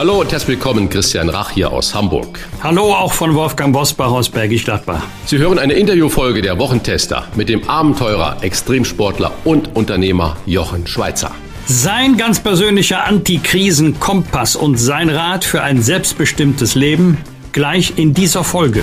Hallo und herzlich willkommen, Christian Rach hier aus Hamburg. Hallo auch von Wolfgang Bosbach aus Bergisch Gladbach. Sie hören eine Interviewfolge der Wochentester mit dem Abenteurer, Extremsportler und Unternehmer Jochen Schweizer. Sein ganz persönlicher Antikrisen-Kompass und sein Rat für ein selbstbestimmtes Leben gleich in dieser Folge.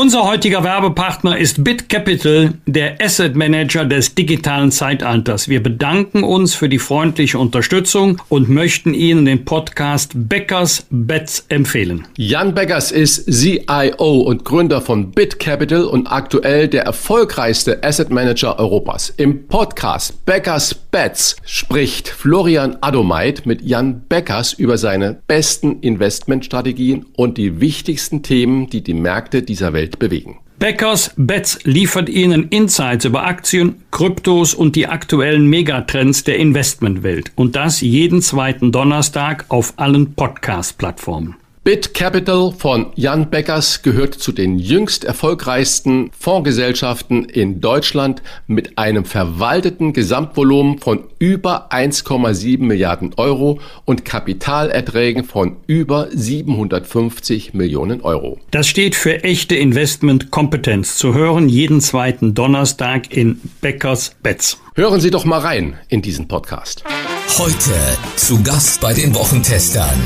Unser heutiger Werbepartner ist BitCapital, der Asset Manager des digitalen Zeitalters. Wir bedanken uns für die freundliche Unterstützung und möchten Ihnen den Podcast Beckers Bets empfehlen. Jan Beckers ist CIO und Gründer von BitCapital und aktuell der erfolgreichste Asset Manager Europas. Im Podcast Beckers Bets spricht Florian Adomeit mit Jan Beckers über seine besten Investmentstrategien und die wichtigsten Themen, die die Märkte dieser Welt Welt bewegen. Beckers Bets liefert Ihnen Insights über Aktien, Kryptos und die aktuellen Megatrends der Investmentwelt. Und das jeden zweiten Donnerstag auf allen Podcast-Plattformen. Bit Capital von Jan Beckers gehört zu den jüngst erfolgreichsten Fondsgesellschaften in Deutschland mit einem verwalteten Gesamtvolumen von über 1,7 Milliarden Euro und Kapitalerträgen von über 750 Millionen Euro. Das steht für echte Investmentkompetenz. Zu hören jeden zweiten Donnerstag in Beckers Bets. Hören Sie doch mal rein in diesen Podcast. Heute zu Gast bei den Wochentestern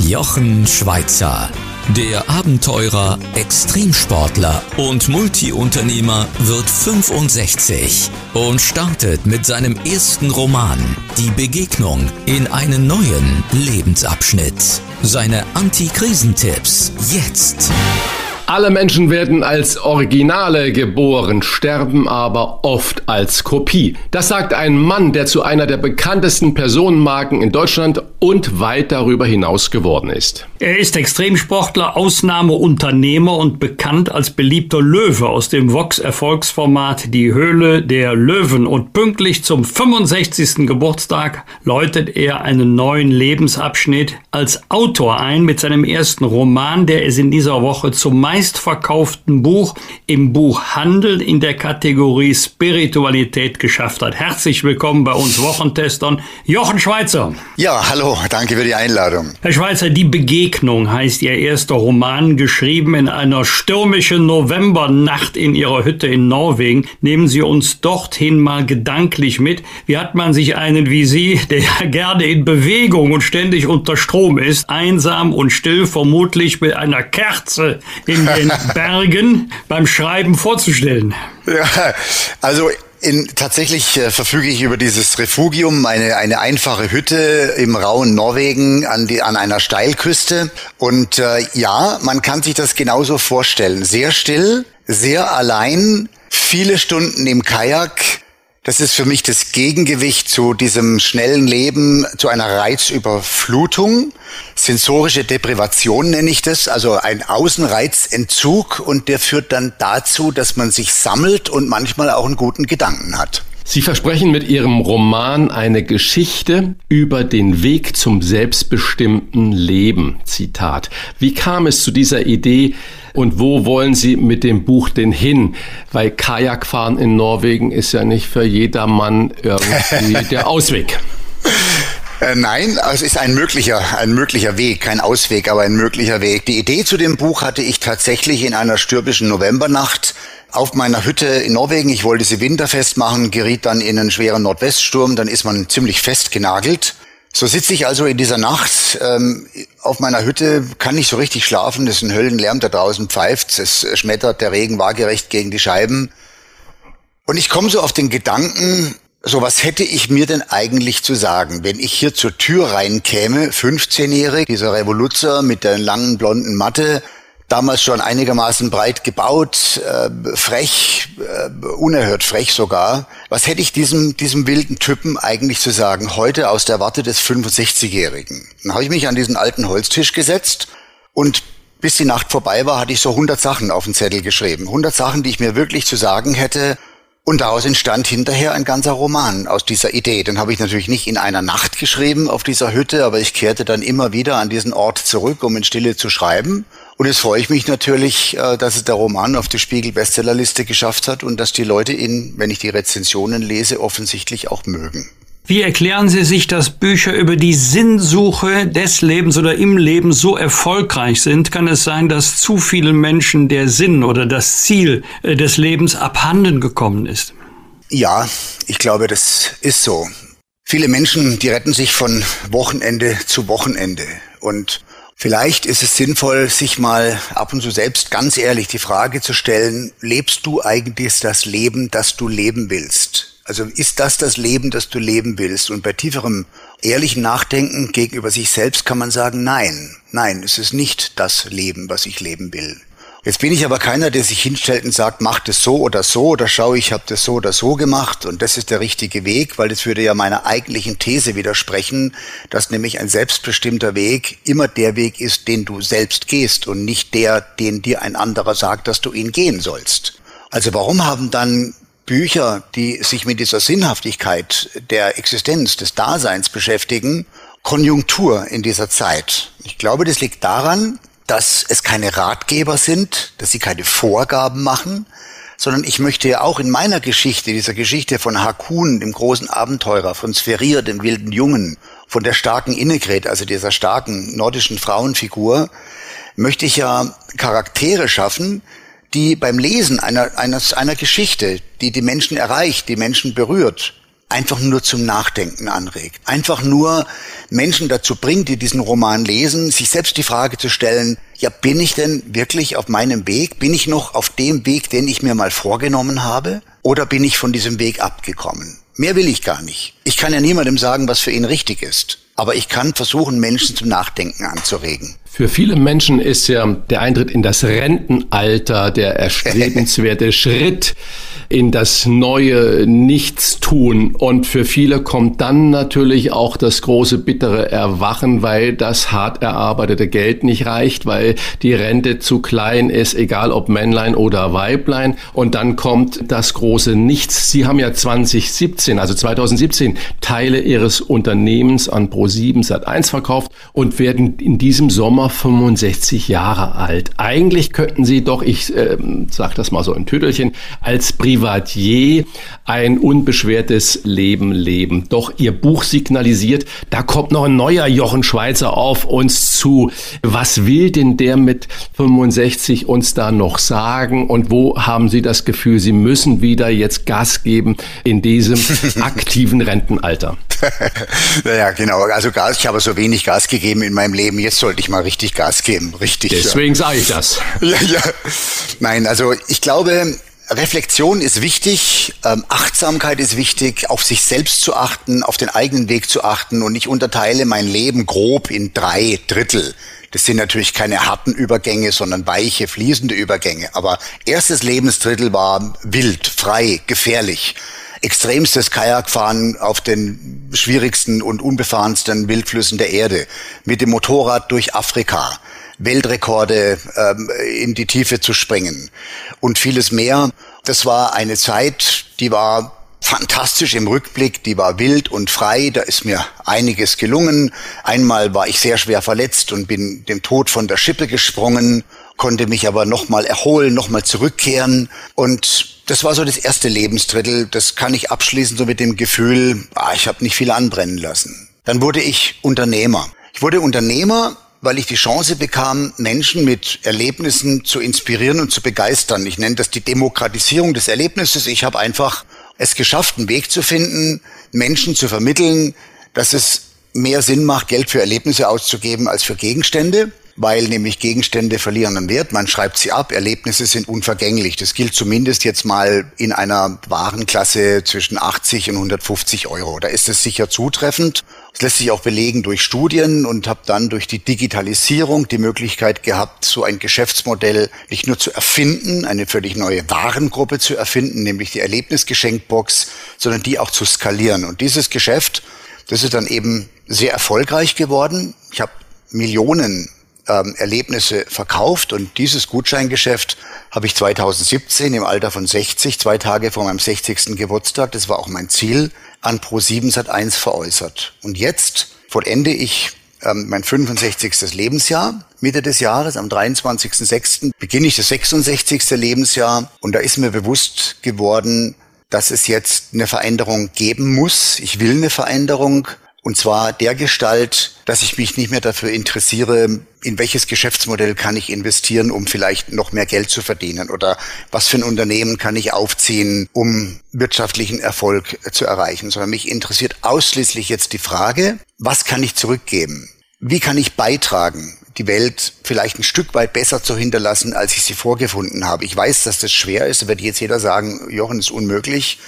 Jochen Schweizer. Der Abenteurer, Extremsportler und Multiunternehmer wird 65 und startet mit seinem ersten Roman Die Begegnung in einen neuen Lebensabschnitt. Seine Anti-Krisentipps jetzt. Alle Menschen werden als Originale geboren, sterben aber oft als Kopie. Das sagt ein Mann, der zu einer der bekanntesten Personenmarken in Deutschland und weit darüber hinaus geworden ist. Er ist Extremsportler, Ausnahmeunternehmer und bekannt als beliebter Löwe aus dem Vox-Erfolgsformat Die Höhle der Löwen. Und pünktlich zum 65. Geburtstag läutet er einen neuen Lebensabschnitt als Autor ein mit seinem ersten Roman, der es in dieser Woche zum meistverkauften Buch im Buchhandel in der Kategorie Spiritualität geschafft hat. Herzlich willkommen bei uns Wochentestern, Jochen Schweizer. Ja, hallo, danke für die Einladung. Herr Schweizer, die Begegnung heißt Ihr erster Roman, geschrieben in einer stürmischen Novembernacht in Ihrer Hütte in Norwegen. Nehmen Sie uns dorthin mal gedanklich mit. Wie hat man sich einen wie Sie, der gerne in Bewegung und ständig unter Strom ist, einsam und still, vermutlich mit einer Kerze in den Bergen beim Schreiben vorzustellen? Ja, also in, tatsächlich äh, verfüge ich über dieses Refugium, eine, eine einfache Hütte im rauen Norwegen an, die, an einer Steilküste. Und äh, ja, man kann sich das genauso vorstellen. Sehr still, sehr allein, viele Stunden im Kajak, das ist für mich das Gegengewicht zu diesem schnellen Leben, zu einer Reizüberflutung. Sensorische Deprivation nenne ich das, also ein Außenreizentzug und der führt dann dazu, dass man sich sammelt und manchmal auch einen guten Gedanken hat. Sie versprechen mit Ihrem Roman eine Geschichte über den Weg zum selbstbestimmten Leben. Zitat. Wie kam es zu dieser Idee und wo wollen Sie mit dem Buch denn hin? Weil Kajakfahren in Norwegen ist ja nicht für jedermann irgendwie der Ausweg. Äh, nein, es ist ein möglicher, ein möglicher Weg, kein Ausweg, aber ein möglicher Weg. Die Idee zu dem Buch hatte ich tatsächlich in einer stürmischen Novembernacht auf meiner Hütte in Norwegen. Ich wollte sie winterfest machen, geriet dann in einen schweren Nordweststurm, dann ist man ziemlich festgenagelt. So sitze ich also in dieser Nacht ähm, auf meiner Hütte, kann nicht so richtig schlafen, es ist ein Höllenlärm, da draußen pfeift, es schmettert der Regen waagerecht gegen die Scheiben. Und ich komme so auf den Gedanken, so was hätte ich mir denn eigentlich zu sagen, wenn ich hier zur Tür reinkäme, 15-jährig, dieser Revoluzer mit der langen blonden Matte, damals schon einigermaßen breit gebaut, äh, frech, äh, unerhört frech sogar. Was hätte ich diesem, diesem wilden Typen eigentlich zu sagen, heute aus der Warte des 65-Jährigen? Dann habe ich mich an diesen alten Holztisch gesetzt und bis die Nacht vorbei war, hatte ich so 100 Sachen auf den Zettel geschrieben. 100 Sachen, die ich mir wirklich zu sagen hätte. Und daraus entstand hinterher ein ganzer Roman aus dieser Idee. Den habe ich natürlich nicht in einer Nacht geschrieben auf dieser Hütte, aber ich kehrte dann immer wieder an diesen Ort zurück, um in Stille zu schreiben. Und jetzt freue ich mich natürlich, äh, dass es der Roman auf die Spiegel-Bestsellerliste geschafft hat und dass die Leute ihn, wenn ich die Rezensionen lese, offensichtlich auch mögen. Wie erklären Sie sich, dass Bücher über die Sinnsuche des Lebens oder im Leben so erfolgreich sind? Kann es sein, dass zu vielen Menschen der Sinn oder das Ziel äh, des Lebens abhanden gekommen ist? Ja, ich glaube, das ist so. Viele Menschen, die retten sich von Wochenende zu Wochenende. Und vielleicht ist es sinnvoll, sich mal ab und zu selbst ganz ehrlich die Frage zu stellen, lebst du eigentlich das Leben, das du leben willst? Also ist das das Leben, das du leben willst? Und bei tieferem, ehrlichen Nachdenken gegenüber sich selbst kann man sagen, nein, nein, es ist nicht das Leben, was ich leben will. Jetzt bin ich aber keiner, der sich hinstellt und sagt, mach das so oder so oder schau, ich habe das so oder so gemacht und das ist der richtige Weg, weil das würde ja meiner eigentlichen These widersprechen, dass nämlich ein selbstbestimmter Weg immer der Weg ist, den du selbst gehst und nicht der, den dir ein anderer sagt, dass du ihn gehen sollst. Also warum haben dann Bücher, die sich mit dieser Sinnhaftigkeit der Existenz, des Daseins beschäftigen, Konjunktur in dieser Zeit. Ich glaube, das liegt daran, dass es keine Ratgeber sind, dass sie keine Vorgaben machen, sondern ich möchte ja auch in meiner Geschichte, dieser Geschichte von Hakun, dem großen Abenteurer, von Spherier, dem wilden Jungen, von der starken Innegret, also dieser starken nordischen Frauenfigur, möchte ich ja Charaktere schaffen, die beim Lesen einer, einer, einer Geschichte, die die Menschen erreicht, die Menschen berührt, einfach nur zum Nachdenken anregt. Einfach nur Menschen dazu bringt, die diesen Roman lesen, sich selbst die Frage zu stellen, ja, bin ich denn wirklich auf meinem Weg? Bin ich noch auf dem Weg, den ich mir mal vorgenommen habe? Oder bin ich von diesem Weg abgekommen? Mehr will ich gar nicht. Ich kann ja niemandem sagen, was für ihn richtig ist. Aber ich kann versuchen, Menschen zum Nachdenken anzuregen. Für viele Menschen ist ja der Eintritt in das Rentenalter der erstrebenswerte Schritt in das neue Nichtstun. Und für viele kommt dann natürlich auch das große bittere Erwachen, weil das hart erarbeitete Geld nicht reicht, weil die Rente zu klein ist, egal ob Männlein oder Weiblein. Und dann kommt das große Nichts. Sie haben ja 2017, also 2017, Teile Ihres Unternehmens an Pro7 Sat1 verkauft und werden in diesem Sommer 65 Jahre alt. Eigentlich könnten Sie doch, ich äh, sage das mal so im Tüdelchen, als Privat Privatier ein unbeschwertes Leben leben. Doch ihr Buch signalisiert, da kommt noch ein neuer Jochen Schweizer auf uns zu. Was will denn der mit 65 uns da noch sagen? Und wo haben Sie das Gefühl, Sie müssen wieder jetzt Gas geben in diesem aktiven Rentenalter? naja, genau. Also Gas, ich habe so wenig Gas gegeben in meinem Leben. Jetzt sollte ich mal richtig Gas geben. Richtig. Deswegen ja. sage ich das. Ja, ja. Nein, also ich glaube, Reflexion ist wichtig, ähm, Achtsamkeit ist wichtig, auf sich selbst zu achten, auf den eigenen Weg zu achten und ich unterteile mein Leben grob in drei Drittel. Das sind natürlich keine harten Übergänge, sondern weiche, fließende Übergänge. Aber erstes Lebensdrittel war wild, frei, gefährlich. Extremstes Kajakfahren auf den schwierigsten und unbefahrensten Wildflüssen der Erde. Mit dem Motorrad durch Afrika Weltrekorde ähm, in die Tiefe zu springen und vieles mehr. Das war eine Zeit, die war fantastisch im Rückblick, die war wild und frei, da ist mir einiges gelungen. Einmal war ich sehr schwer verletzt und bin dem Tod von der Schippe gesprungen, konnte mich aber nochmal erholen, nochmal zurückkehren und das war so das erste Lebensdrittel, das kann ich abschließen so mit dem Gefühl, ah, ich habe nicht viel anbrennen lassen. Dann wurde ich Unternehmer. Ich wurde Unternehmer weil ich die Chance bekam, Menschen mit Erlebnissen zu inspirieren und zu begeistern. Ich nenne das die Demokratisierung des Erlebnisses. Ich habe einfach es geschafft, einen Weg zu finden, Menschen zu vermitteln, dass es mehr Sinn macht, Geld für Erlebnisse auszugeben als für Gegenstände weil nämlich Gegenstände verlieren an Wert. Man schreibt sie ab, Erlebnisse sind unvergänglich. Das gilt zumindest jetzt mal in einer Warenklasse zwischen 80 und 150 Euro. Da ist es sicher zutreffend. Das lässt sich auch belegen durch Studien und habe dann durch die Digitalisierung die Möglichkeit gehabt, so ein Geschäftsmodell nicht nur zu erfinden, eine völlig neue Warengruppe zu erfinden, nämlich die Erlebnisgeschenkbox, sondern die auch zu skalieren. Und dieses Geschäft, das ist dann eben sehr erfolgreich geworden. Ich habe Millionen ähm, Erlebnisse verkauft und dieses Gutscheingeschäft habe ich 2017 im Alter von 60, zwei Tage vor meinem 60. Geburtstag, das war auch mein Ziel, an Pro7 Sat1 veräußert. Und jetzt vollende ich ähm, mein 65. Lebensjahr. Mitte des Jahres, am 23.06. beginne ich das 66. Lebensjahr und da ist mir bewusst geworden, dass es jetzt eine Veränderung geben muss. Ich will eine Veränderung und zwar der Gestalt, dass ich mich nicht mehr dafür interessiere, in welches Geschäftsmodell kann ich investieren, um vielleicht noch mehr Geld zu verdienen oder was für ein Unternehmen kann ich aufziehen, um wirtschaftlichen Erfolg zu erreichen, sondern mich interessiert ausschließlich jetzt die Frage, was kann ich zurückgeben? Wie kann ich beitragen, die Welt vielleicht ein Stück weit besser zu hinterlassen, als ich sie vorgefunden habe? Ich weiß, dass das schwer ist. Wird jetzt jeder sagen, Jochen, ist unmöglich.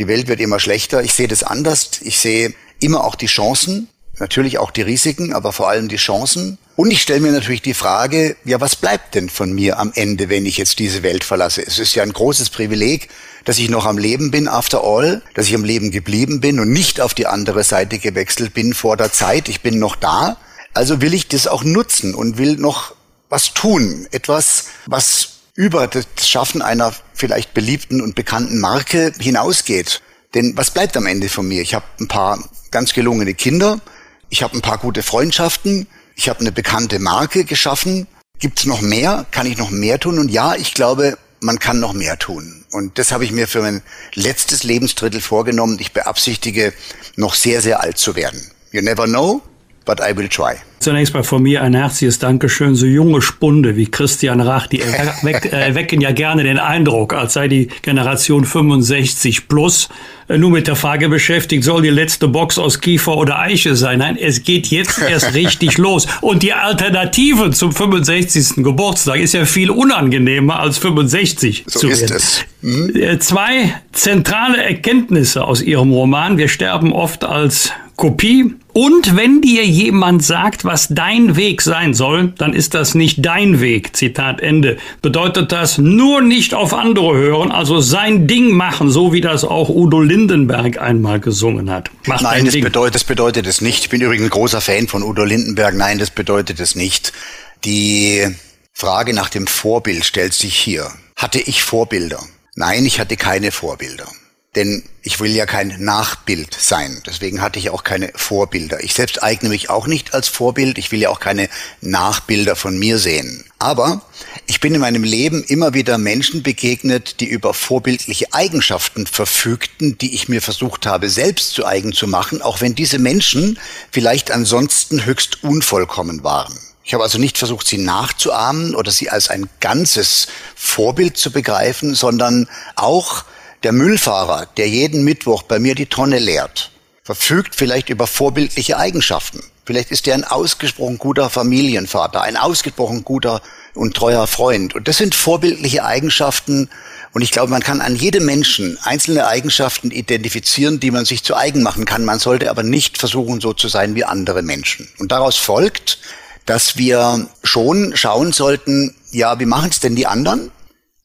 Die Welt wird immer schlechter. Ich sehe das anders. Ich sehe immer auch die Chancen, natürlich auch die Risiken, aber vor allem die Chancen. Und ich stelle mir natürlich die Frage, ja, was bleibt denn von mir am Ende, wenn ich jetzt diese Welt verlasse? Es ist ja ein großes Privileg, dass ich noch am Leben bin, after all, dass ich am Leben geblieben bin und nicht auf die andere Seite gewechselt bin vor der Zeit. Ich bin noch da. Also will ich das auch nutzen und will noch was tun. Etwas, was über das Schaffen einer vielleicht beliebten und bekannten Marke hinausgeht. Denn was bleibt am Ende von mir? Ich habe ein paar ganz gelungene Kinder, ich habe ein paar gute Freundschaften, ich habe eine bekannte Marke geschaffen. Gibt es noch mehr? Kann ich noch mehr tun? Und ja, ich glaube, man kann noch mehr tun. Und das habe ich mir für mein letztes Lebensdrittel vorgenommen. Ich beabsichtige, noch sehr, sehr alt zu werden. You never know, but I will try. Zunächst mal von mir ein herzliches Dankeschön. So junge Spunde wie Christian Rach, die erwecken ja gerne den Eindruck, als sei die Generation 65 plus äh, nur mit der Frage beschäftigt, soll die letzte Box aus Kiefer oder Eiche sein? Nein, es geht jetzt erst richtig los. Und die Alternative zum 65. Geburtstag ist ja viel unangenehmer als 65 so zu werden. Ist es. Hm? Zwei zentrale Erkenntnisse aus Ihrem Roman. Wir sterben oft als Kopie. Und wenn dir jemand sagt, was dein Weg sein soll, dann ist das nicht dein Weg. Zitat Ende. Bedeutet das nur nicht auf andere hören, also sein Ding machen, so wie das auch Udo Lindenberg einmal gesungen hat. Mach Nein, das bedeutet, das bedeutet es nicht. Ich bin übrigens ein großer Fan von Udo Lindenberg. Nein, das bedeutet es nicht. Die Frage nach dem Vorbild stellt sich hier. Hatte ich Vorbilder? Nein, ich hatte keine Vorbilder. Denn ich will ja kein Nachbild sein. Deswegen hatte ich auch keine Vorbilder. Ich selbst eigne mich auch nicht als Vorbild. Ich will ja auch keine Nachbilder von mir sehen. Aber ich bin in meinem Leben immer wieder Menschen begegnet, die über vorbildliche Eigenschaften verfügten, die ich mir versucht habe selbst zu eigen zu machen, auch wenn diese Menschen vielleicht ansonsten höchst unvollkommen waren. Ich habe also nicht versucht, sie nachzuahmen oder sie als ein ganzes Vorbild zu begreifen, sondern auch der Müllfahrer, der jeden Mittwoch bei mir die Tonne leert, verfügt vielleicht über vorbildliche Eigenschaften. Vielleicht ist er ein ausgesprochen guter Familienvater, ein ausgesprochen guter und treuer Freund. Und das sind vorbildliche Eigenschaften. Und ich glaube, man kann an jedem Menschen einzelne Eigenschaften identifizieren, die man sich zu eigen machen kann. Man sollte aber nicht versuchen, so zu sein wie andere Menschen. Und daraus folgt, dass wir schon schauen sollten, ja, wie machen es denn die anderen?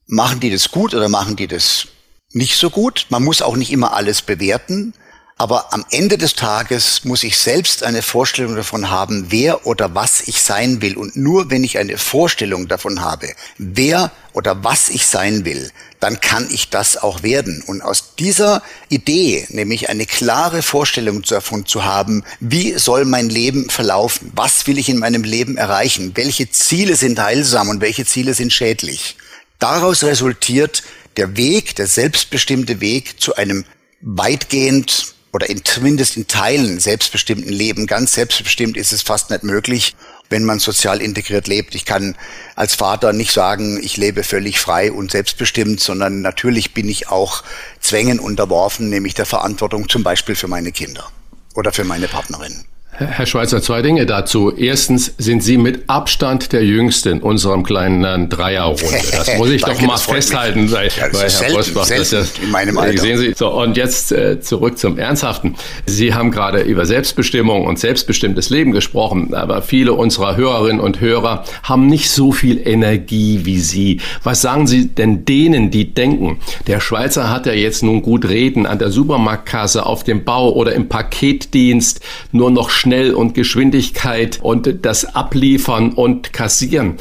Machen die das gut oder machen die das nicht so gut. Man muss auch nicht immer alles bewerten. Aber am Ende des Tages muss ich selbst eine Vorstellung davon haben, wer oder was ich sein will. Und nur wenn ich eine Vorstellung davon habe, wer oder was ich sein will, dann kann ich das auch werden. Und aus dieser Idee, nämlich eine klare Vorstellung davon zu haben, wie soll mein Leben verlaufen, was will ich in meinem Leben erreichen, welche Ziele sind heilsam und welche Ziele sind schädlich, daraus resultiert der Weg, der selbstbestimmte Weg zu einem weitgehend oder in, zumindest in Teilen selbstbestimmten Leben. Ganz selbstbestimmt ist es fast nicht möglich, wenn man sozial integriert lebt. Ich kann als Vater nicht sagen, ich lebe völlig frei und selbstbestimmt, sondern natürlich bin ich auch Zwängen unterworfen, nämlich der Verantwortung zum Beispiel für meine Kinder oder für meine Partnerin. Herr Schweizer, zwei Dinge dazu. Erstens sind Sie mit Abstand der Jüngste in unserem kleinen Dreierrunde. Das muss ich Danke, doch mal festhalten, weil, ja, weil Herr selten, Bosbach, das ja, in meinem Alter. Sehen Sie, so, und jetzt äh, zurück zum Ernsthaften. Sie haben gerade über Selbstbestimmung und selbstbestimmtes Leben gesprochen, aber viele unserer Hörerinnen und Hörer haben nicht so viel Energie wie Sie. Was sagen Sie denn denen, die denken, der Schweizer hat ja jetzt nun gut reden an der Supermarktkasse, auf dem Bau oder im Paketdienst nur noch schnell schnell und Geschwindigkeit und das Abliefern und Kassieren.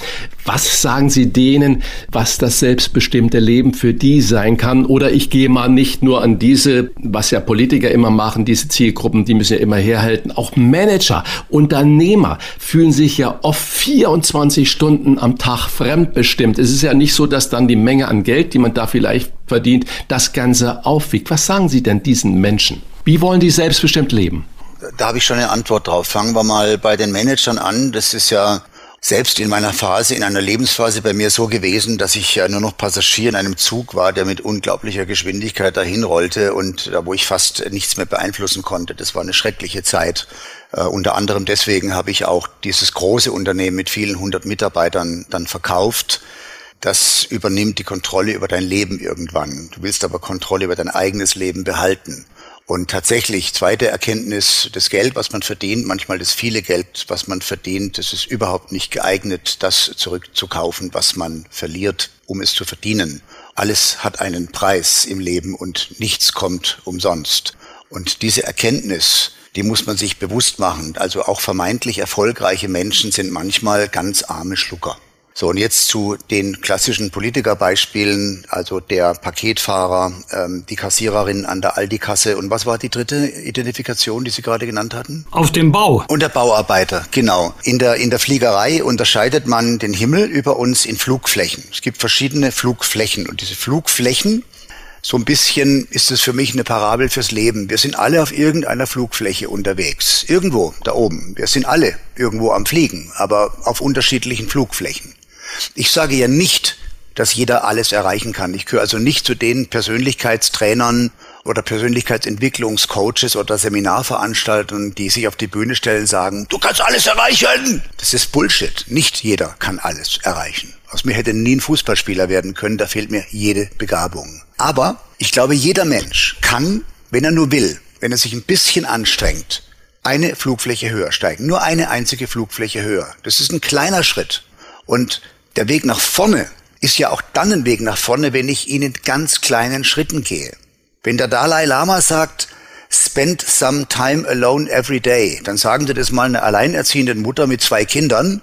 Was sagen Sie denen, was das selbstbestimmte Leben für die sein kann? Oder ich gehe mal nicht nur an diese, was ja Politiker immer machen, diese Zielgruppen, die müssen ja immer herhalten. Auch Manager, Unternehmer fühlen sich ja oft 24 Stunden am Tag fremdbestimmt. Es ist ja nicht so, dass dann die Menge an Geld, die man da vielleicht verdient, das Ganze aufwiegt. Was sagen Sie denn diesen Menschen? Wie wollen die selbstbestimmt leben? Da habe ich schon eine Antwort drauf. Fangen wir mal bei den Managern an. Das ist ja selbst in meiner Phase, in einer Lebensphase bei mir so gewesen, dass ich ja nur noch Passagier in einem Zug war, der mit unglaublicher Geschwindigkeit dahin rollte und da wo ich fast nichts mehr beeinflussen konnte. Das war eine schreckliche Zeit. Uh, unter anderem deswegen habe ich auch dieses große Unternehmen mit vielen hundert Mitarbeitern dann verkauft. Das übernimmt die Kontrolle über dein Leben irgendwann. Du willst aber Kontrolle über dein eigenes Leben behalten. Und tatsächlich, zweite Erkenntnis, das Geld, was man verdient, manchmal das viele Geld, was man verdient, das ist überhaupt nicht geeignet, das zurückzukaufen, was man verliert, um es zu verdienen. Alles hat einen Preis im Leben und nichts kommt umsonst. Und diese Erkenntnis, die muss man sich bewusst machen. Also auch vermeintlich erfolgreiche Menschen sind manchmal ganz arme Schlucker. So, und jetzt zu den klassischen Politikerbeispielen, also der Paketfahrer, ähm, die Kassiererin an der Aldi-Kasse und was war die dritte Identifikation, die Sie gerade genannt hatten? Auf dem Bau. Und der Bauarbeiter, genau. In der, in der Fliegerei unterscheidet man den Himmel über uns in Flugflächen. Es gibt verschiedene Flugflächen und diese Flugflächen so ein bisschen ist es für mich eine Parabel fürs Leben. Wir sind alle auf irgendeiner Flugfläche unterwegs. Irgendwo da oben. Wir sind alle irgendwo am Fliegen, aber auf unterschiedlichen Flugflächen. Ich sage ja nicht, dass jeder alles erreichen kann. Ich gehöre also nicht zu den Persönlichkeitstrainern oder Persönlichkeitsentwicklungscoaches oder Seminarveranstaltern, die sich auf die Bühne stellen und sagen, du kannst alles erreichen. Das ist Bullshit. Nicht jeder kann alles erreichen. Aus mir hätte nie ein Fußballspieler werden können, da fehlt mir jede Begabung. Aber ich glaube, jeder Mensch kann, wenn er nur will, wenn er sich ein bisschen anstrengt, eine Flugfläche höher steigen. Nur eine einzige Flugfläche höher. Das ist ein kleiner Schritt. Und der Weg nach vorne ist ja auch dann ein Weg nach vorne, wenn ich ihn in ganz kleinen Schritten gehe. Wenn der Dalai Lama sagt, spend some time alone every day, dann sagen Sie das mal einer alleinerziehende Mutter mit zwei Kindern,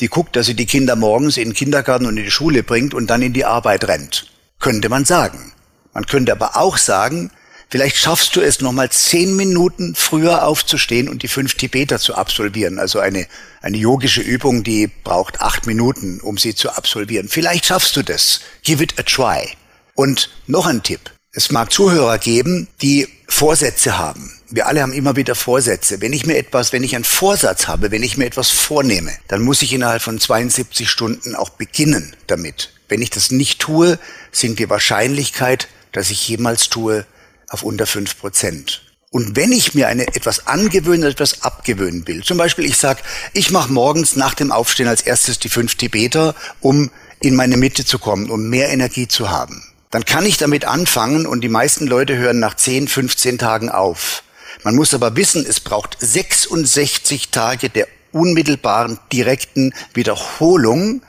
die guckt, dass sie die Kinder morgens in den Kindergarten und in die Schule bringt und dann in die Arbeit rennt. Könnte man sagen. Man könnte aber auch sagen, Vielleicht schaffst du es nochmal zehn Minuten früher aufzustehen und die fünf Tibeter zu absolvieren. Also eine, eine yogische Übung, die braucht acht Minuten, um sie zu absolvieren. Vielleicht schaffst du das. Give it a try. Und noch ein Tipp. Es mag Zuhörer geben, die Vorsätze haben. Wir alle haben immer wieder Vorsätze. Wenn ich mir etwas, wenn ich einen Vorsatz habe, wenn ich mir etwas vornehme, dann muss ich innerhalb von 72 Stunden auch beginnen damit. Wenn ich das nicht tue, sinkt die Wahrscheinlichkeit, dass ich jemals tue, auf unter fünf Prozent. Und wenn ich mir eine, etwas angewöhnen oder etwas abgewöhnen will, zum Beispiel ich sage, ich mache morgens nach dem Aufstehen als erstes die fünf Tibeter, um in meine Mitte zu kommen, um mehr Energie zu haben, dann kann ich damit anfangen und die meisten Leute hören nach 10, 15 Tagen auf. Man muss aber wissen, es braucht 66 Tage der unmittelbaren, direkten Wiederholung,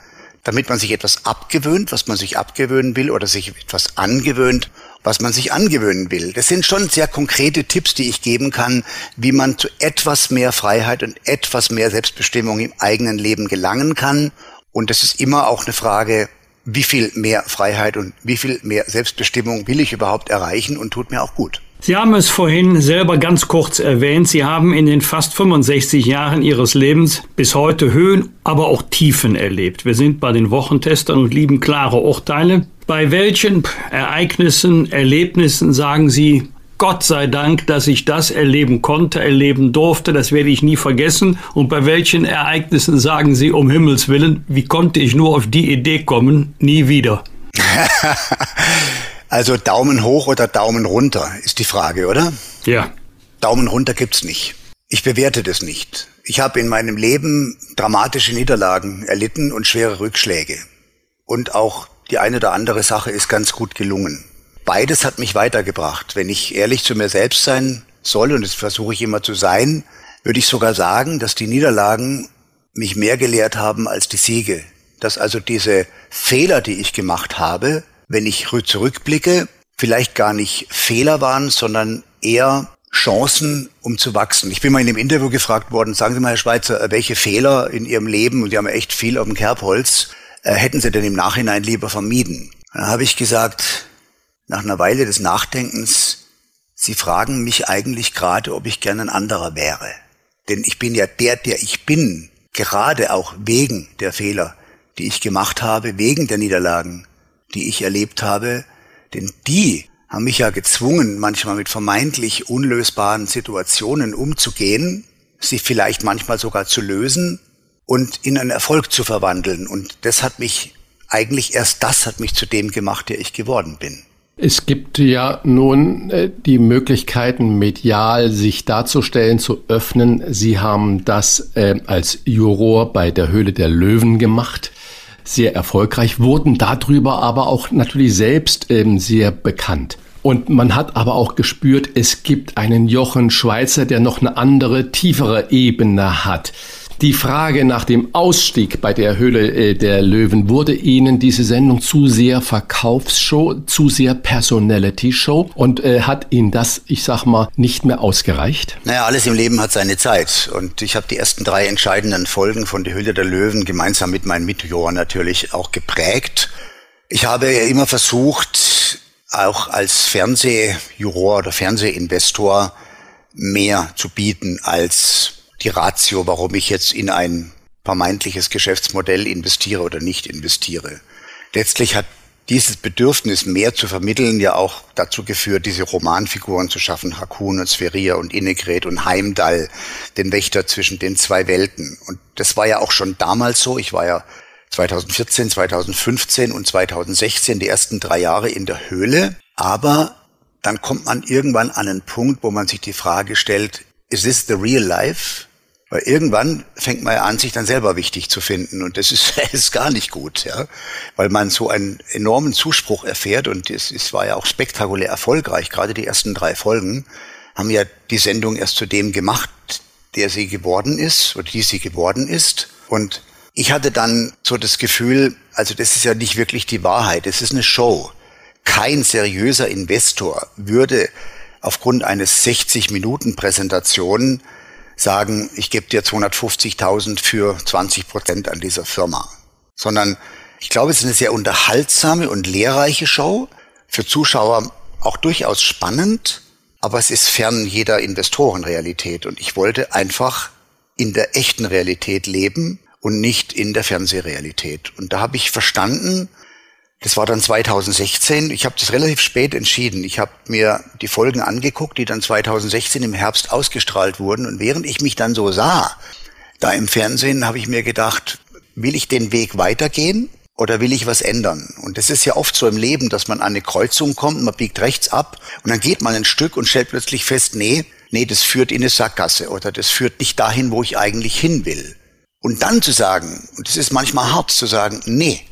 damit man sich etwas abgewöhnt, was man sich abgewöhnen will, oder sich etwas angewöhnt, was man sich angewöhnen will. Das sind schon sehr konkrete Tipps, die ich geben kann, wie man zu etwas mehr Freiheit und etwas mehr Selbstbestimmung im eigenen Leben gelangen kann. Und das ist immer auch eine Frage, wie viel mehr Freiheit und wie viel mehr Selbstbestimmung will ich überhaupt erreichen und tut mir auch gut. Sie haben es vorhin selber ganz kurz erwähnt. Sie haben in den fast 65 Jahren Ihres Lebens bis heute Höhen, aber auch Tiefen erlebt. Wir sind bei den Wochentestern und lieben klare Urteile. Bei welchen Ereignissen, Erlebnissen sagen Sie, Gott sei Dank, dass ich das erleben konnte, erleben durfte, das werde ich nie vergessen. Und bei welchen Ereignissen sagen Sie, um Himmels Willen, wie konnte ich nur auf die Idee kommen, nie wieder? also Daumen hoch oder Daumen runter ist die Frage, oder? Ja. Daumen runter gibt's nicht. Ich bewerte das nicht. Ich habe in meinem Leben dramatische Niederlagen erlitten und schwere Rückschläge. Und auch die eine oder andere Sache ist ganz gut gelungen. Beides hat mich weitergebracht. Wenn ich ehrlich zu mir selbst sein soll, und das versuche ich immer zu sein, würde ich sogar sagen, dass die Niederlagen mich mehr gelehrt haben als die Siege. Dass also diese Fehler, die ich gemacht habe, wenn ich zurückblicke, vielleicht gar nicht Fehler waren, sondern eher Chancen, um zu wachsen. Ich bin mal in dem Interview gefragt worden, sagen Sie mal, Herr Schweizer, welche Fehler in Ihrem Leben, und Sie haben echt viel auf dem Kerbholz, äh, hätten Sie denn im Nachhinein lieber vermieden? Dann habe ich gesagt, nach einer Weile des Nachdenkens, Sie fragen mich eigentlich gerade, ob ich gern ein anderer wäre. Denn ich bin ja der, der ich bin, gerade auch wegen der Fehler, die ich gemacht habe, wegen der Niederlagen, die ich erlebt habe. Denn die haben mich ja gezwungen, manchmal mit vermeintlich unlösbaren Situationen umzugehen, sie vielleicht manchmal sogar zu lösen und in einen Erfolg zu verwandeln. Und das hat mich, eigentlich erst das hat mich zu dem gemacht, der ich geworden bin. Es gibt ja nun äh, die Möglichkeiten, medial sich darzustellen, zu öffnen. Sie haben das äh, als Juror bei der Höhle der Löwen gemacht sehr erfolgreich, wurden darüber aber auch natürlich selbst ähm, sehr bekannt. Und man hat aber auch gespürt, es gibt einen Jochen Schweizer, der noch eine andere, tiefere Ebene hat. Die Frage nach dem Ausstieg bei der Höhle äh, der Löwen, wurde Ihnen diese Sendung zu sehr Verkaufsshow, zu sehr Personality-Show und äh, hat Ihnen das, ich sag mal, nicht mehr ausgereicht? Naja, alles im Leben hat seine Zeit und ich habe die ersten drei entscheidenden Folgen von Die Höhle der Löwen gemeinsam mit meinen Mitjurern natürlich auch geprägt. Ich habe immer versucht, auch als Fernsehjuror oder Fernsehinvestor mehr zu bieten als die Ratio, warum ich jetzt in ein vermeintliches Geschäftsmodell investiere oder nicht investiere. Letztlich hat dieses Bedürfnis, mehr zu vermitteln, ja auch dazu geführt, diese Romanfiguren zu schaffen, Hakun und Sveria und Innegret und Heimdall, den Wächter zwischen den zwei Welten. Und das war ja auch schon damals so. Ich war ja 2014, 2015 und 2016 die ersten drei Jahre in der Höhle. Aber dann kommt man irgendwann an einen Punkt, wo man sich die Frage stellt, is this the real life? Weil irgendwann fängt man ja an, sich dann selber wichtig zu finden. Und das ist, ist gar nicht gut, ja. Weil man so einen enormen Zuspruch erfährt und es, es war ja auch spektakulär erfolgreich. Gerade die ersten drei Folgen haben ja die Sendung erst zu dem gemacht, der sie geworden ist oder die sie geworden ist. Und ich hatte dann so das Gefühl, also das ist ja nicht wirklich die Wahrheit, es ist eine Show. Kein seriöser Investor würde aufgrund eines 60 Minuten Präsentationen sagen, ich gebe dir 250.000 für 20 Prozent an dieser Firma. Sondern ich glaube, es ist eine sehr unterhaltsame und lehrreiche Show. Für Zuschauer auch durchaus spannend, aber es ist fern jeder Investorenrealität. Und ich wollte einfach in der echten Realität leben und nicht in der Fernsehrealität. Und da habe ich verstanden, das war dann 2016. Ich habe das relativ spät entschieden. Ich habe mir die Folgen angeguckt, die dann 2016 im Herbst ausgestrahlt wurden. Und während ich mich dann so sah, da im Fernsehen, habe ich mir gedacht, will ich den Weg weitergehen oder will ich was ändern? Und das ist ja oft so im Leben, dass man an eine Kreuzung kommt, man biegt rechts ab und dann geht man ein Stück und stellt plötzlich fest, nee, nee, das führt in eine Sackgasse oder das führt nicht dahin, wo ich eigentlich hin will. Und dann zu sagen, und es ist manchmal hart zu sagen, nee,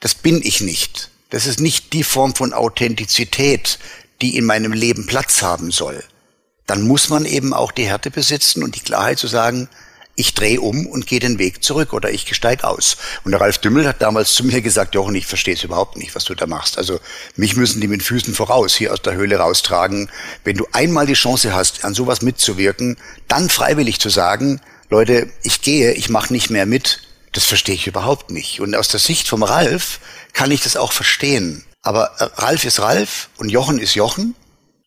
das bin ich nicht. Das ist nicht die Form von Authentizität, die in meinem Leben Platz haben soll. Dann muss man eben auch die Härte besitzen und die Klarheit zu sagen, ich drehe um und gehe den Weg zurück oder ich steige aus. Und der Ralf Dümmel hat damals zu mir gesagt, Jochen, ich verstehe es überhaupt nicht, was du da machst. Also mich müssen die mit Füßen voraus hier aus der Höhle raustragen. Wenn du einmal die Chance hast, an sowas mitzuwirken, dann freiwillig zu sagen, Leute, ich gehe, ich mache nicht mehr mit, das verstehe ich überhaupt nicht. Und aus der Sicht vom Ralf kann ich das auch verstehen. Aber Ralf ist Ralf und Jochen ist Jochen.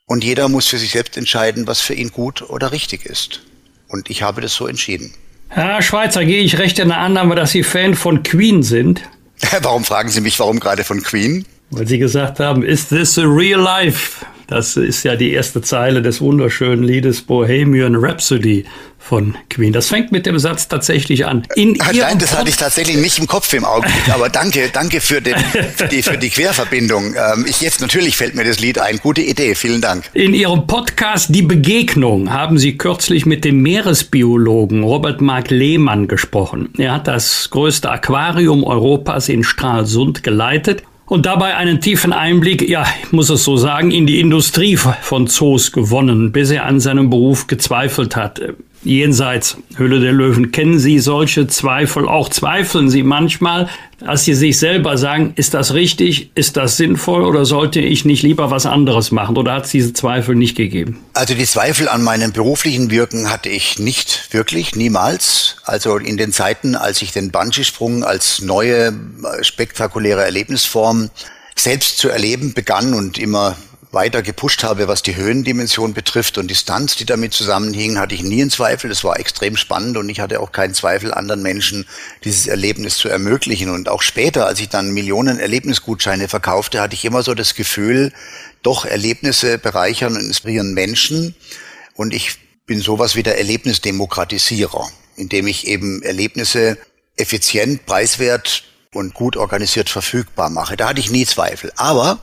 Und jeder muss für sich selbst entscheiden, was für ihn gut oder richtig ist. Und ich habe das so entschieden. Herr Schweizer, gehe ich recht in der Annahme, dass Sie Fan von Queen sind? Warum fragen Sie mich, warum gerade von Queen? Weil Sie gesagt haben, is this a real life? Das ist ja die erste Zeile des wunderschönen Liedes Bohemian Rhapsody von Queen. Das fängt mit dem Satz tatsächlich an. In ah, Nein, das hatte ich tatsächlich nicht im Kopf im Augenblick, aber danke, danke für, den, für, die, für die Querverbindung. Ähm, ich jetzt natürlich fällt mir das Lied ein. Gute Idee, vielen Dank. In Ihrem Podcast Die Begegnung haben Sie kürzlich mit dem Meeresbiologen Robert Mark Lehmann gesprochen. Er hat das größte Aquarium Europas in Stralsund geleitet und dabei einen tiefen Einblick, ja, ich muss es so sagen, in die Industrie von Zoos gewonnen, bis er an seinem Beruf gezweifelt hat. Jenseits Höhle der Löwen. Kennen Sie solche Zweifel auch? Zweifeln Sie manchmal, als Sie sich selber sagen, ist das richtig, ist das sinnvoll oder sollte ich nicht lieber was anderes machen? Oder hat es diese Zweifel nicht gegeben? Also die Zweifel an meinem beruflichen Wirken hatte ich nicht wirklich, niemals. Also in den Zeiten, als ich den Bungee-Sprung als neue, spektakuläre Erlebnisform selbst zu erleben begann und immer weiter gepusht habe, was die Höhendimension betrifft und Distanz, die damit zusammenhing, hatte ich nie einen Zweifel. Das war extrem spannend und ich hatte auch keinen Zweifel, anderen Menschen dieses Erlebnis zu ermöglichen. Und auch später, als ich dann Millionen Erlebnisgutscheine verkaufte, hatte ich immer so das Gefühl, doch Erlebnisse bereichern und inspirieren Menschen. Und ich bin sowas wie der Erlebnisdemokratisierer, indem ich eben Erlebnisse effizient, preiswert und gut organisiert verfügbar mache. Da hatte ich nie Zweifel. Aber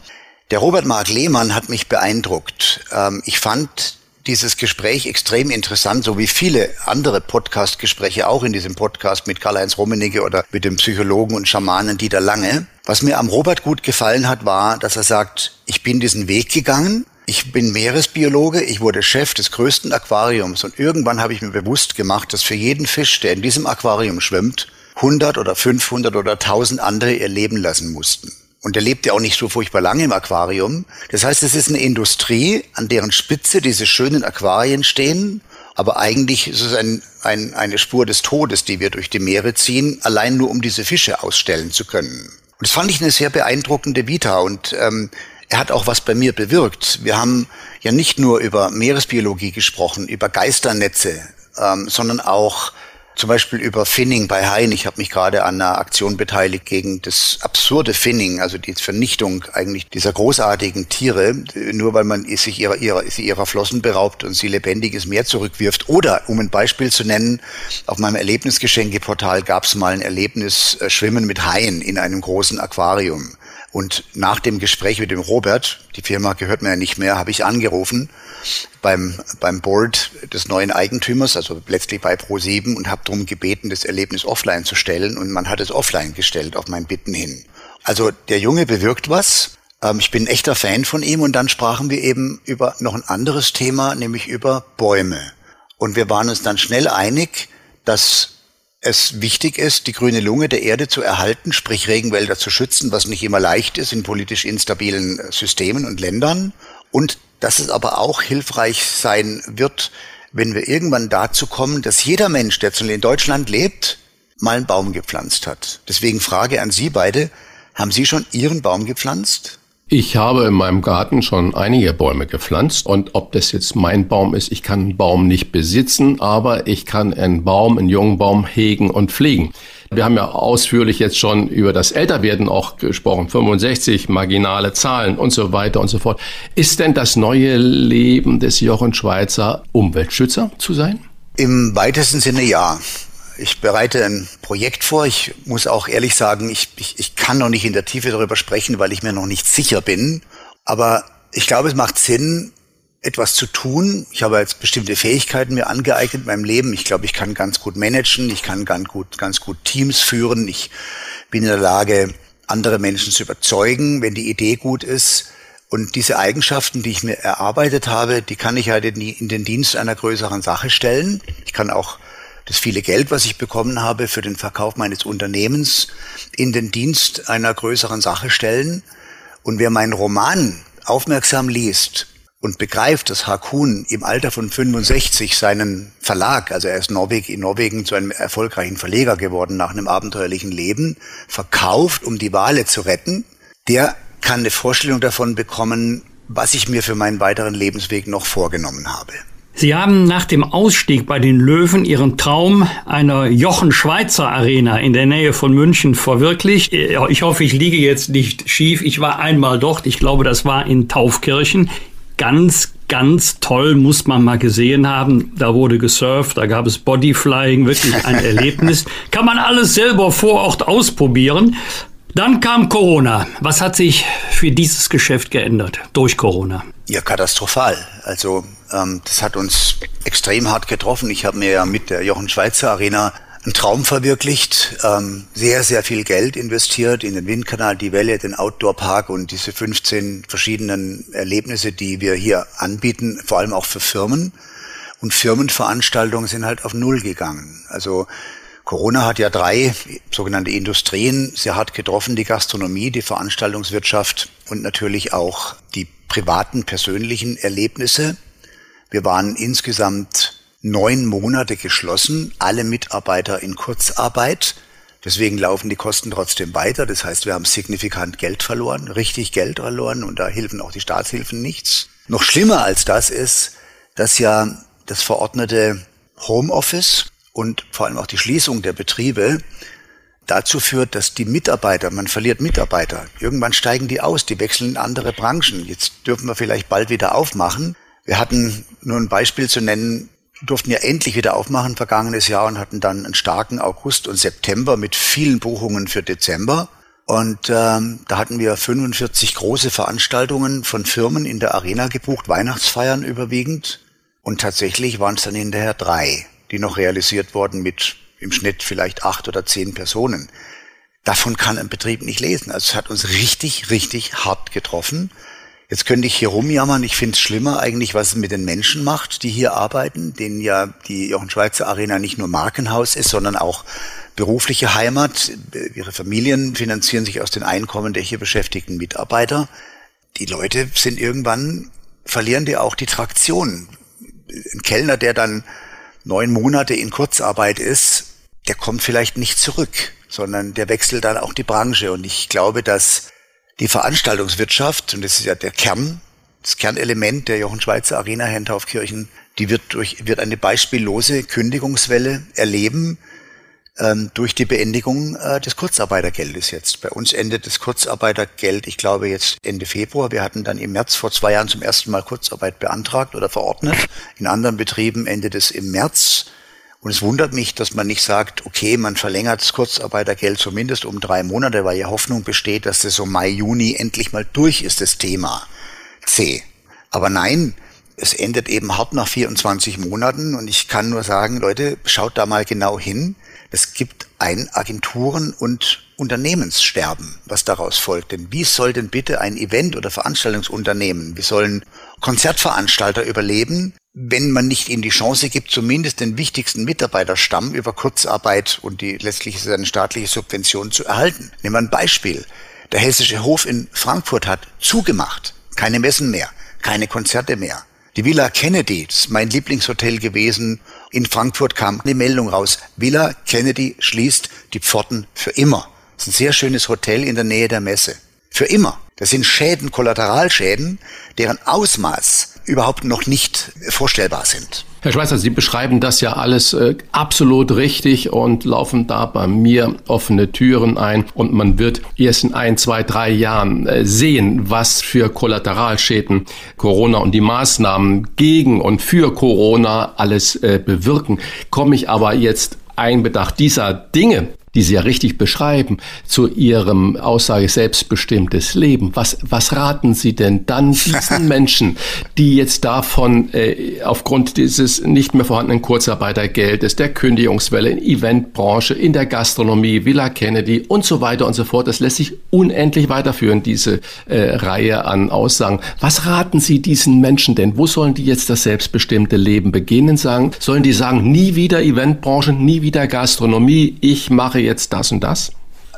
der Robert Mark Lehmann hat mich beeindruckt. Ähm, ich fand dieses Gespräch extrem interessant, so wie viele andere Podcast-Gespräche auch in diesem Podcast mit Karl-Heinz Rummenigge oder mit dem Psychologen und Schamanen Dieter Lange. Was mir am Robert gut gefallen hat, war, dass er sagt, ich bin diesen Weg gegangen, ich bin Meeresbiologe, ich wurde Chef des größten Aquariums und irgendwann habe ich mir bewusst gemacht, dass für jeden Fisch, der in diesem Aquarium schwimmt, 100 oder 500 oder 1000 andere ihr Leben lassen mussten. Und er lebt ja auch nicht so furchtbar lange im Aquarium. Das heißt, es ist eine Industrie, an deren Spitze diese schönen Aquarien stehen. Aber eigentlich ist es ein, ein, eine Spur des Todes, die wir durch die Meere ziehen, allein nur um diese Fische ausstellen zu können. Und das fand ich eine sehr beeindruckende Vita. Und ähm, er hat auch was bei mir bewirkt. Wir haben ja nicht nur über Meeresbiologie gesprochen, über Geisternetze, ähm, sondern auch zum Beispiel über Finning bei Haien. Ich habe mich gerade an einer Aktion beteiligt gegen das absurde Finning, also die Vernichtung eigentlich dieser großartigen Tiere, nur weil man sich ihrer, ihrer, sie ihrer Flossen beraubt und sie lebendig ins Meer zurückwirft. Oder, um ein Beispiel zu nennen, auf meinem Erlebnisgeschenkeportal gab es mal ein Erlebnis äh, Schwimmen mit Haien in einem großen Aquarium. Und nach dem Gespräch mit dem Robert, die Firma gehört mir ja nicht mehr, habe ich angerufen beim, beim Board des neuen Eigentümers, also letztlich bei Pro7 und habe darum gebeten, das Erlebnis offline zu stellen. Und man hat es offline gestellt auf mein Bitten hin. Also der Junge bewirkt was. Ähm, ich bin ein echter Fan von ihm. Und dann sprachen wir eben über noch ein anderes Thema, nämlich über Bäume. Und wir waren uns dann schnell einig, dass es wichtig ist, die grüne Lunge der Erde zu erhalten, sprich Regenwälder zu schützen, was nicht immer leicht ist in politisch instabilen Systemen und Ländern. Und dass es aber auch hilfreich sein wird, wenn wir irgendwann dazu kommen, dass jeder Mensch, der in Deutschland lebt, mal einen Baum gepflanzt hat. Deswegen Frage an Sie beide, haben Sie schon Ihren Baum gepflanzt? Ich habe in meinem Garten schon einige Bäume gepflanzt und ob das jetzt mein Baum ist, ich kann einen Baum nicht besitzen, aber ich kann einen Baum, einen jungen Baum hegen und pflegen. Wir haben ja ausführlich jetzt schon über das Älterwerden auch gesprochen, 65, marginale Zahlen und so weiter und so fort. Ist denn das neue Leben des Jochen Schweizer Umweltschützer zu sein? Im weitesten Sinne ja. Ich bereite ein Projekt vor. Ich muss auch ehrlich sagen, ich, ich, ich kann noch nicht in der Tiefe darüber sprechen, weil ich mir noch nicht sicher bin. Aber ich glaube, es macht Sinn, etwas zu tun. Ich habe jetzt bestimmte Fähigkeiten mir angeeignet in meinem Leben. Ich glaube, ich kann ganz gut managen. Ich kann ganz gut, ganz gut Teams führen. Ich bin in der Lage, andere Menschen zu überzeugen, wenn die Idee gut ist. Und diese Eigenschaften, die ich mir erarbeitet habe, die kann ich halt in den Dienst einer größeren Sache stellen. Ich kann auch das viele Geld, was ich bekommen habe für den Verkauf meines Unternehmens, in den Dienst einer größeren Sache stellen. Und wer meinen Roman aufmerksam liest und begreift, dass Hakun im Alter von 65 seinen Verlag, also er ist Norweg, in Norwegen zu einem erfolgreichen Verleger geworden nach einem abenteuerlichen Leben, verkauft, um die Wale zu retten, der kann eine Vorstellung davon bekommen, was ich mir für meinen weiteren Lebensweg noch vorgenommen habe. Sie haben nach dem Ausstieg bei den Löwen Ihren Traum einer Jochen Schweizer Arena in der Nähe von München verwirklicht. Ich hoffe, ich liege jetzt nicht schief. Ich war einmal dort. Ich glaube, das war in Taufkirchen. Ganz, ganz toll, muss man mal gesehen haben. Da wurde gesurft, da gab es Bodyflying, wirklich ein Erlebnis. Kann man alles selber vor Ort ausprobieren. Dann kam Corona. Was hat sich für dieses Geschäft geändert durch Corona? Ja, katastrophal. Also ähm, das hat uns extrem hart getroffen. Ich habe mir ja mit der Jochen Schweizer Arena einen Traum verwirklicht, ähm, sehr, sehr viel Geld investiert in den Windkanal, die Welle, den Outdoor-Park und diese 15 verschiedenen Erlebnisse, die wir hier anbieten, vor allem auch für Firmen. und Firmenveranstaltungen sind halt auf Null gegangen. Also Corona hat ja drei sogenannte Industrien sehr hart getroffen, die Gastronomie, die Veranstaltungswirtschaft und natürlich auch die privaten, persönlichen Erlebnisse. Wir waren insgesamt neun Monate geschlossen, alle Mitarbeiter in Kurzarbeit. Deswegen laufen die Kosten trotzdem weiter. Das heißt, wir haben signifikant Geld verloren, richtig Geld verloren und da helfen auch die Staatshilfen nichts. Noch schlimmer als das ist, dass ja das verordnete Homeoffice und vor allem auch die Schließung der Betriebe dazu führt, dass die Mitarbeiter, man verliert Mitarbeiter. Irgendwann steigen die aus, die wechseln in andere Branchen. Jetzt dürfen wir vielleicht bald wieder aufmachen. Wir hatten nur ein Beispiel zu nennen, durften ja endlich wieder aufmachen vergangenes Jahr und hatten dann einen starken August und September mit vielen Buchungen für Dezember. Und ähm, da hatten wir 45 große Veranstaltungen von Firmen in der Arena gebucht, Weihnachtsfeiern überwiegend. Und tatsächlich waren es dann hinterher drei, die noch realisiert wurden mit im Schnitt vielleicht acht oder zehn Personen. Davon kann ein Betrieb nicht lesen. Also es hat uns richtig, richtig hart getroffen. Jetzt könnte ich hier rumjammern. Ich finde es schlimmer eigentlich, was es mit den Menschen macht, die hier arbeiten, denen ja die Jochen Schweizer Arena nicht nur Markenhaus ist, sondern auch berufliche Heimat. Ihre Familien finanzieren sich aus den Einkommen der hier beschäftigten Mitarbeiter. Die Leute sind irgendwann, verlieren die auch die Traktion. Ein Kellner, der dann neun Monate in Kurzarbeit ist, der kommt vielleicht nicht zurück, sondern der wechselt dann auch die Branche. Und ich glaube, dass die Veranstaltungswirtschaft, und das ist ja der Kern, das Kernelement der Jochen Schweizer Arena Herrentaufkirchen, die wird durch, wird eine beispiellose Kündigungswelle erleben, ähm, durch die Beendigung äh, des Kurzarbeitergeldes jetzt. Bei uns endet das Kurzarbeitergeld, ich glaube jetzt Ende Februar. Wir hatten dann im März vor zwei Jahren zum ersten Mal Kurzarbeit beantragt oder verordnet. In anderen Betrieben endet es im März. Und es wundert mich, dass man nicht sagt, okay, man verlängert das Kurzarbeitergeld zumindest um drei Monate, weil ja Hoffnung besteht, dass das so Mai, Juni endlich mal durch ist, das Thema C. Aber nein, es endet eben hart nach 24 Monaten und ich kann nur sagen, Leute, schaut da mal genau hin. Es gibt ein Agenturen- und Unternehmenssterben, was daraus folgt. Denn wie soll denn bitte ein Event- oder Veranstaltungsunternehmen, wie sollen Konzertveranstalter überleben, wenn man nicht ihnen die Chance gibt, zumindest den wichtigsten Mitarbeiterstamm über Kurzarbeit und die letztlich seine staatliche Subvention zu erhalten. Nehmen wir ein Beispiel. Der Hessische Hof in Frankfurt hat zugemacht. Keine Messen mehr, keine Konzerte mehr. Die Villa Kennedy, das ist mein Lieblingshotel gewesen. In Frankfurt kam die Meldung raus. Villa Kennedy schließt die Pforten für immer. Das ist ein sehr schönes Hotel in der Nähe der Messe. Für immer. Das sind Schäden, Kollateralschäden, deren Ausmaß überhaupt noch nicht vorstellbar sind. Herr Schweizer, Sie beschreiben das ja alles äh, absolut richtig und laufen da bei mir offene Türen ein. Und man wird erst in ein, zwei, drei Jahren äh, sehen, was für Kollateralschäden Corona und die Maßnahmen gegen und für Corona alles äh, bewirken. Komme ich aber jetzt Einbedacht dieser Dinge die Sie ja richtig beschreiben, zu Ihrem Aussage selbstbestimmtes Leben. Was, was raten Sie denn dann diesen Menschen, die jetzt davon äh, aufgrund dieses nicht mehr vorhandenen Kurzarbeitergeldes, der Kündigungswelle in Eventbranche, in der Gastronomie, Villa Kennedy und so weiter und so fort, das lässt sich unendlich weiterführen, diese äh, Reihe an Aussagen. Was raten Sie diesen Menschen denn? Wo sollen die jetzt das selbstbestimmte Leben beginnen? Sagen, sollen die sagen, nie wieder Eventbranche, nie wieder Gastronomie, ich mache jetzt das und das?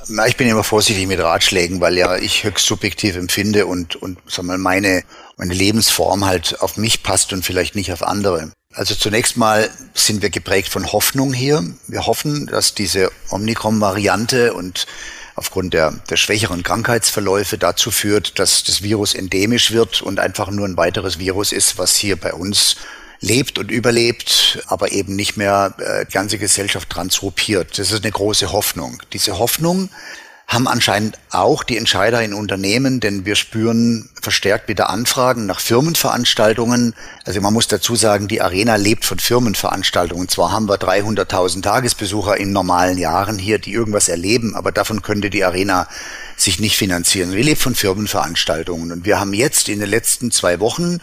Na, ich bin immer vorsichtig mit Ratschlägen, weil ja ich höchst subjektiv empfinde und, und sag mal, meine, meine Lebensform halt auf mich passt und vielleicht nicht auf andere. Also zunächst mal sind wir geprägt von Hoffnung hier. Wir hoffen, dass diese Omikron-Variante und aufgrund der, der schwächeren Krankheitsverläufe dazu führt, dass das Virus endemisch wird und einfach nur ein weiteres Virus ist, was hier bei uns lebt und überlebt, aber eben nicht mehr äh, die ganze Gesellschaft transrupiert. Das ist eine große Hoffnung. Diese Hoffnung haben anscheinend auch die Entscheider in Unternehmen, denn wir spüren verstärkt wieder Anfragen nach Firmenveranstaltungen. Also man muss dazu sagen, die Arena lebt von Firmenveranstaltungen. Zwar haben wir 300.000 Tagesbesucher in normalen Jahren hier, die irgendwas erleben, aber davon könnte die Arena sich nicht finanzieren. Wir leben von Firmenveranstaltungen und wir haben jetzt in den letzten zwei Wochen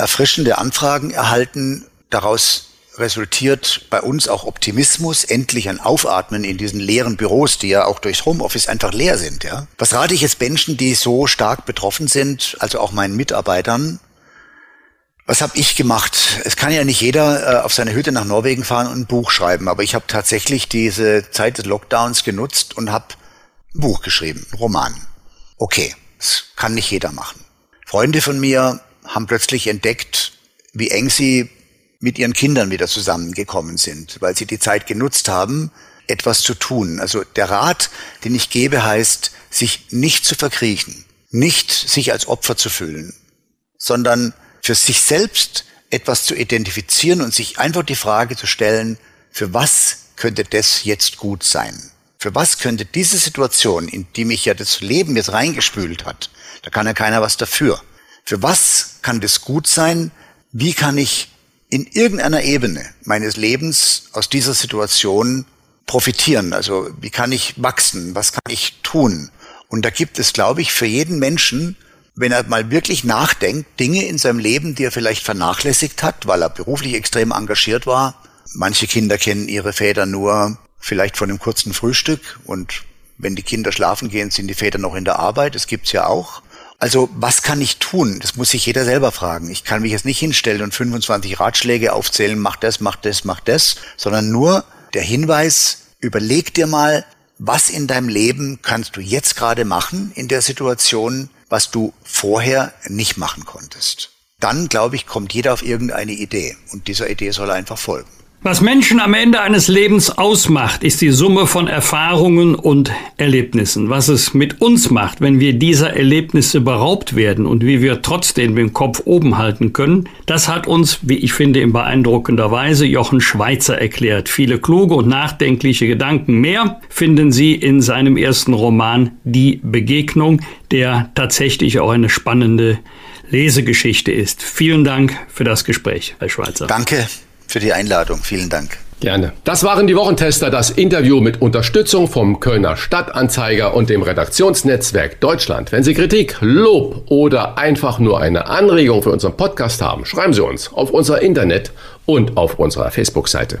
erfrischende Anfragen erhalten. Daraus resultiert bei uns auch Optimismus, endlich ein Aufatmen in diesen leeren Büros, die ja auch durchs Homeoffice einfach leer sind. Ja? Was rate ich jetzt Menschen, die so stark betroffen sind, also auch meinen Mitarbeitern? Was habe ich gemacht? Es kann ja nicht jeder äh, auf seine Hütte nach Norwegen fahren und ein Buch schreiben, aber ich habe tatsächlich diese Zeit des Lockdowns genutzt und habe ein Buch geschrieben, ein Roman. Okay, das kann nicht jeder machen. Freunde von mir haben plötzlich entdeckt, wie eng sie mit ihren Kindern wieder zusammengekommen sind, weil sie die Zeit genutzt haben, etwas zu tun. Also der Rat, den ich gebe, heißt, sich nicht zu verkriechen, nicht sich als Opfer zu fühlen, sondern für sich selbst etwas zu identifizieren und sich einfach die Frage zu stellen, für was könnte das jetzt gut sein? Für was könnte diese Situation, in die mich ja das Leben jetzt reingespült hat, da kann ja keiner was dafür. Für was kann das gut sein? Wie kann ich in irgendeiner Ebene meines Lebens aus dieser Situation profitieren? Also wie kann ich wachsen? Was kann ich tun? Und da gibt es, glaube ich, für jeden Menschen, wenn er mal wirklich nachdenkt, Dinge in seinem Leben, die er vielleicht vernachlässigt hat, weil er beruflich extrem engagiert war. Manche Kinder kennen ihre Väter nur vielleicht von einem kurzen Frühstück und wenn die Kinder schlafen gehen, sind die Väter noch in der Arbeit. Das gibt's ja auch. Also was kann ich tun? Das muss sich jeder selber fragen. Ich kann mich jetzt nicht hinstellen und 25 Ratschläge aufzählen, mach das, mach das, mach das, sondern nur der Hinweis, überleg dir mal, was in deinem Leben kannst du jetzt gerade machen in der Situation, was du vorher nicht machen konntest. Dann, glaube ich, kommt jeder auf irgendeine Idee und dieser Idee soll er einfach folgen. Was Menschen am Ende eines Lebens ausmacht, ist die Summe von Erfahrungen und Erlebnissen. Was es mit uns macht, wenn wir dieser Erlebnisse beraubt werden und wie wir trotzdem den Kopf oben halten können, das hat uns, wie ich finde, in beeindruckender Weise Jochen Schweizer erklärt. Viele kluge und nachdenkliche Gedanken mehr finden Sie in seinem ersten Roman Die Begegnung, der tatsächlich auch eine spannende Lesegeschichte ist. Vielen Dank für das Gespräch, Herr Schweizer. Danke für die Einladung. Vielen Dank. Gerne. Das waren die Wochentester, das Interview mit Unterstützung vom Kölner Stadtanzeiger und dem Redaktionsnetzwerk Deutschland. Wenn Sie Kritik, Lob oder einfach nur eine Anregung für unseren Podcast haben, schreiben Sie uns auf unser Internet und auf unserer Facebook-Seite.